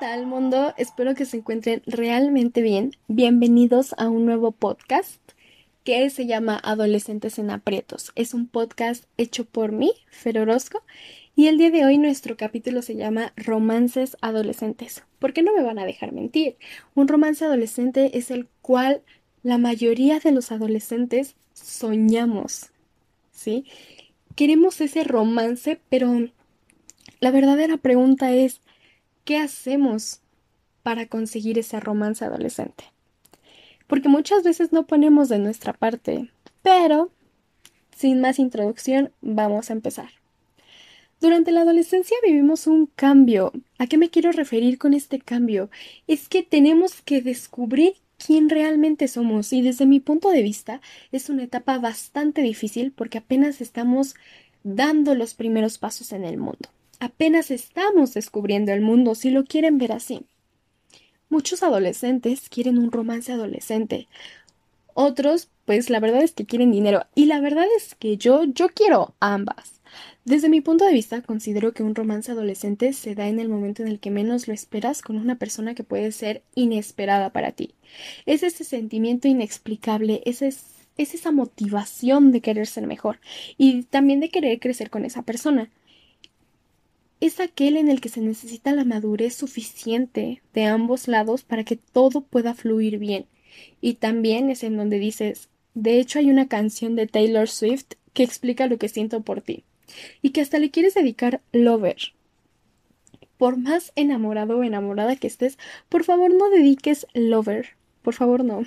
tal mundo? Espero que se encuentren realmente bien. Bienvenidos a un nuevo podcast que se llama Adolescentes en Aprietos. Es un podcast hecho por mí, Fer Orozco, y el día de hoy nuestro capítulo se llama Romances Adolescentes. ¿Por qué no me van a dejar mentir? Un romance adolescente es el cual la mayoría de los adolescentes soñamos, ¿sí? Queremos ese romance, pero la verdadera pregunta es, ¿qué hacemos para conseguir ese romance adolescente? Porque muchas veces no ponemos de nuestra parte, pero sin más introducción, vamos a empezar. Durante la adolescencia vivimos un cambio. ¿A qué me quiero referir con este cambio? Es que tenemos que descubrir quién realmente somos y desde mi punto de vista es una etapa bastante difícil porque apenas estamos dando los primeros pasos en el mundo. Apenas estamos descubriendo el mundo, si lo quieren ver así. Muchos adolescentes quieren un romance adolescente. Otros, pues la verdad es que quieren dinero. Y la verdad es que yo, yo quiero ambas. Desde mi punto de vista, considero que un romance adolescente se da en el momento en el que menos lo esperas con una persona que puede ser inesperada para ti. Es ese sentimiento inexplicable, es, es esa motivación de querer ser mejor y también de querer crecer con esa persona es aquel en el que se necesita la madurez suficiente de ambos lados para que todo pueda fluir bien. Y también es en donde dices, de hecho hay una canción de Taylor Swift que explica lo que siento por ti. Y que hasta le quieres dedicar Lover. Por más enamorado o enamorada que estés, por favor no dediques Lover. Por favor no.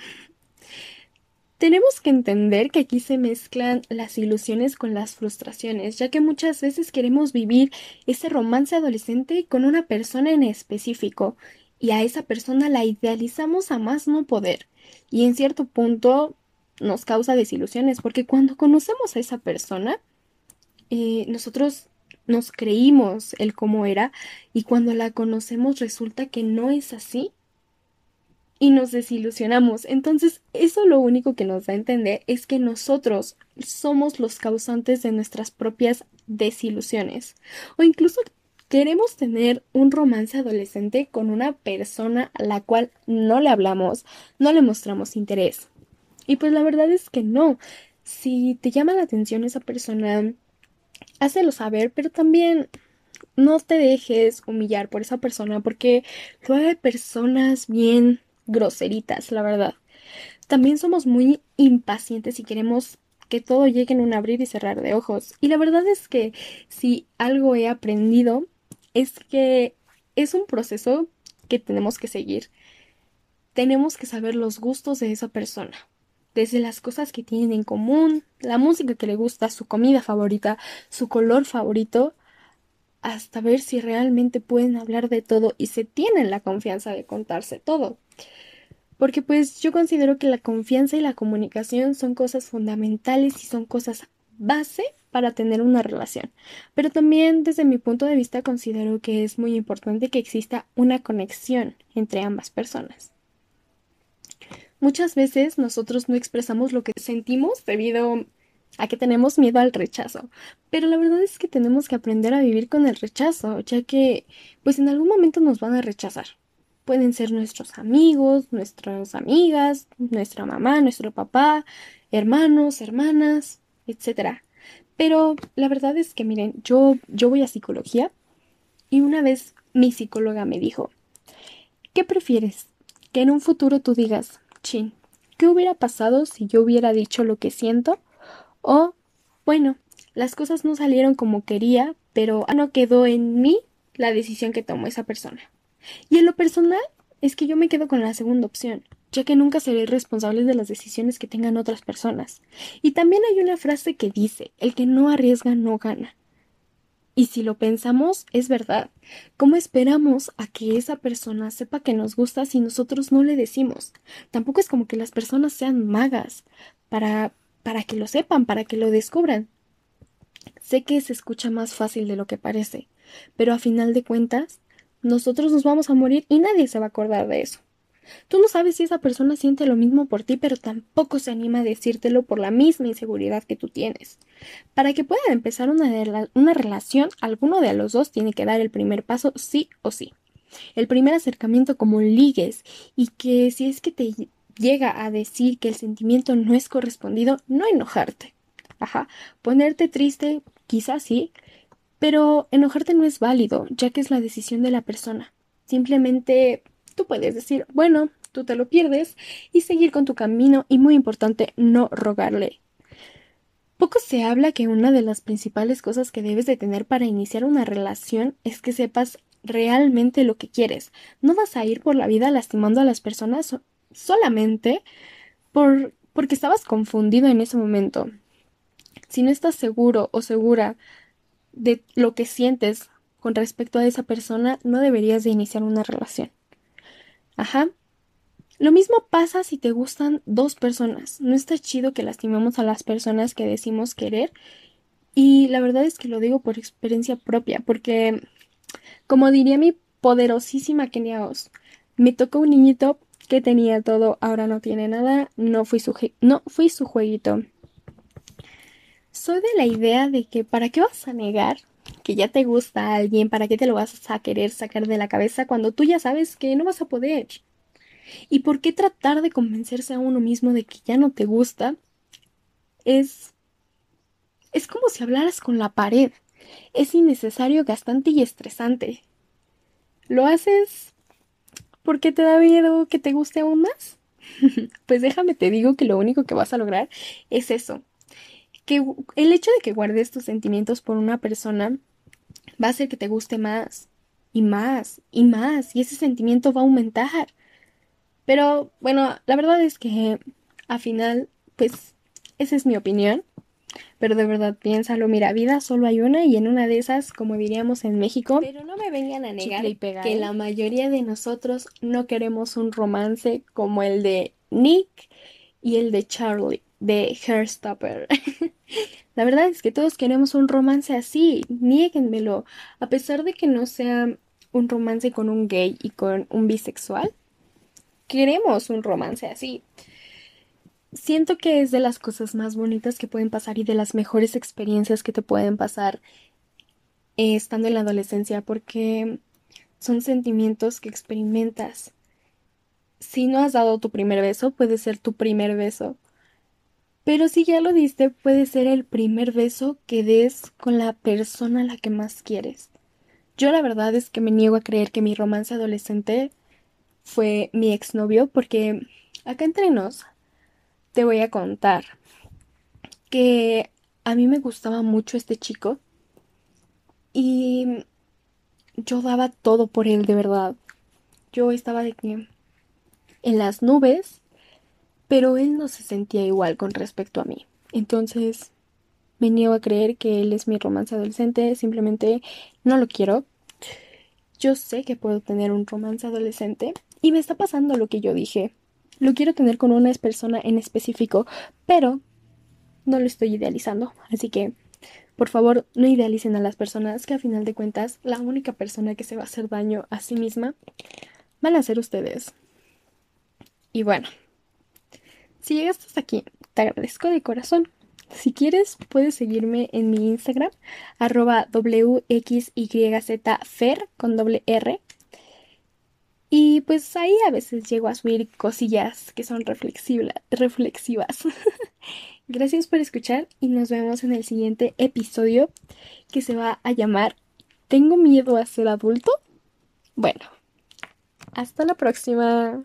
Tenemos que entender que aquí se mezclan las ilusiones con las frustraciones, ya que muchas veces queremos vivir ese romance adolescente con una persona en específico, y a esa persona la idealizamos a más no poder, y en cierto punto nos causa desilusiones, porque cuando conocemos a esa persona, eh, nosotros nos creímos el cómo era, y cuando la conocemos resulta que no es así, y nos desilusionamos. Entonces, eso lo único que nos da a entender es que nosotros somos los causantes de nuestras propias desilusiones. O incluso queremos tener un romance adolescente con una persona a la cual no le hablamos, no le mostramos interés. Y pues la verdad es que no. Si te llama la atención esa persona, hácelo saber, pero también no te dejes humillar por esa persona porque luego hay personas bien groseritas, la verdad. También somos muy impacientes y queremos que todo llegue en un abrir y cerrar de ojos. Y la verdad es que si algo he aprendido es que es un proceso que tenemos que seguir. Tenemos que saber los gustos de esa persona. Desde las cosas que tienen en común, la música que le gusta, su comida favorita, su color favorito, hasta ver si realmente pueden hablar de todo y se tienen la confianza de contarse todo. Porque pues yo considero que la confianza y la comunicación son cosas fundamentales y son cosas base para tener una relación. Pero también desde mi punto de vista considero que es muy importante que exista una conexión entre ambas personas. Muchas veces nosotros no expresamos lo que sentimos debido a que tenemos miedo al rechazo. Pero la verdad es que tenemos que aprender a vivir con el rechazo, ya que pues en algún momento nos van a rechazar. Pueden ser nuestros amigos, nuestras amigas, nuestra mamá, nuestro papá, hermanos, hermanas, etc. Pero la verdad es que miren, yo, yo voy a psicología y una vez mi psicóloga me dijo, ¿qué prefieres? Que en un futuro tú digas, chin, ¿qué hubiera pasado si yo hubiera dicho lo que siento? O, bueno, las cosas no salieron como quería, pero no quedó en mí la decisión que tomó esa persona. Y en lo personal es que yo me quedo con la segunda opción, ya que nunca seré responsable de las decisiones que tengan otras personas. Y también hay una frase que dice, el que no arriesga no gana. Y si lo pensamos, es verdad. ¿Cómo esperamos a que esa persona sepa que nos gusta si nosotros no le decimos? Tampoco es como que las personas sean magas para para que lo sepan, para que lo descubran. Sé que se escucha más fácil de lo que parece, pero a final de cuentas, nosotros nos vamos a morir y nadie se va a acordar de eso. Tú no sabes si esa persona siente lo mismo por ti, pero tampoco se anima a decírtelo por la misma inseguridad que tú tienes. Para que pueda empezar una, una relación, alguno de los dos tiene que dar el primer paso sí o sí. el primer acercamiento como ligues y que si es que te llega a decir que el sentimiento no es correspondido, no enojarte. Ajá, ponerte triste, quizás sí, pero enojarte no es válido, ya que es la decisión de la persona. Simplemente tú puedes decir, bueno, tú te lo pierdes y seguir con tu camino y muy importante, no rogarle. Poco se habla que una de las principales cosas que debes de tener para iniciar una relación es que sepas realmente lo que quieres. No vas a ir por la vida lastimando a las personas solamente por porque estabas confundido en ese momento. Si no estás seguro o segura de lo que sientes con respecto a esa persona, no deberías de iniciar una relación. Ajá. Lo mismo pasa si te gustan dos personas. No está chido que lastimemos a las personas que decimos querer. Y la verdad es que lo digo por experiencia propia, porque, como diría mi poderosísima Kenia me tocó un niñito que tenía todo, ahora no tiene nada, no fui su, no fui su jueguito. Soy de la idea de que ¿para qué vas a negar que ya te gusta a alguien? ¿Para qué te lo vas a querer sacar de la cabeza cuando tú ya sabes que no vas a poder? ¿Y por qué tratar de convencerse a uno mismo de que ya no te gusta? Es... es como si hablaras con la pared. Es innecesario, gastante y estresante. Lo haces porque te da miedo que te guste aún más. pues déjame te digo que lo único que vas a lograr es eso, que el hecho de que guardes tus sentimientos por una persona va a hacer que te guste más y más y más y ese sentimiento va a aumentar. Pero bueno, la verdad es que al final, pues esa es mi opinión. Pero de verdad, piénsalo, mira, vida solo hay una y en una de esas, como diríamos en México, pero no me vengan a negar que la mayoría de nosotros no queremos un romance como el de Nick y el de Charlie de Hairstopper. La verdad es que todos queremos un romance así, niéguenmelo, a pesar de que no sea un romance con un gay y con un bisexual. Queremos un romance así. Siento que es de las cosas más bonitas que pueden pasar y de las mejores experiencias que te pueden pasar estando en la adolescencia porque son sentimientos que experimentas. Si no has dado tu primer beso, puede ser tu primer beso pero si ya lo diste, puede ser el primer beso que des con la persona a la que más quieres. Yo la verdad es que me niego a creer que mi romance adolescente fue mi exnovio porque acá entre nos te voy a contar que a mí me gustaba mucho este chico y yo daba todo por él de verdad. Yo estaba de que en las nubes pero él no se sentía igual con respecto a mí. Entonces, me niego a creer que él es mi romance adolescente, simplemente no lo quiero. Yo sé que puedo tener un romance adolescente y me está pasando lo que yo dije. Lo quiero tener con una persona en específico, pero no lo estoy idealizando. Así que, por favor, no idealicen a las personas que a final de cuentas la única persona que se va a hacer daño a sí misma van a ser ustedes. Y bueno, si llegaste hasta aquí, te agradezco de corazón. Si quieres, puedes seguirme en mi Instagram, arroba wxyzfer con doble R. Y pues ahí a veces llego a subir cosillas que son reflexivas. Gracias por escuchar y nos vemos en el siguiente episodio que se va a llamar ¿Tengo miedo a ser adulto? Bueno, hasta la próxima.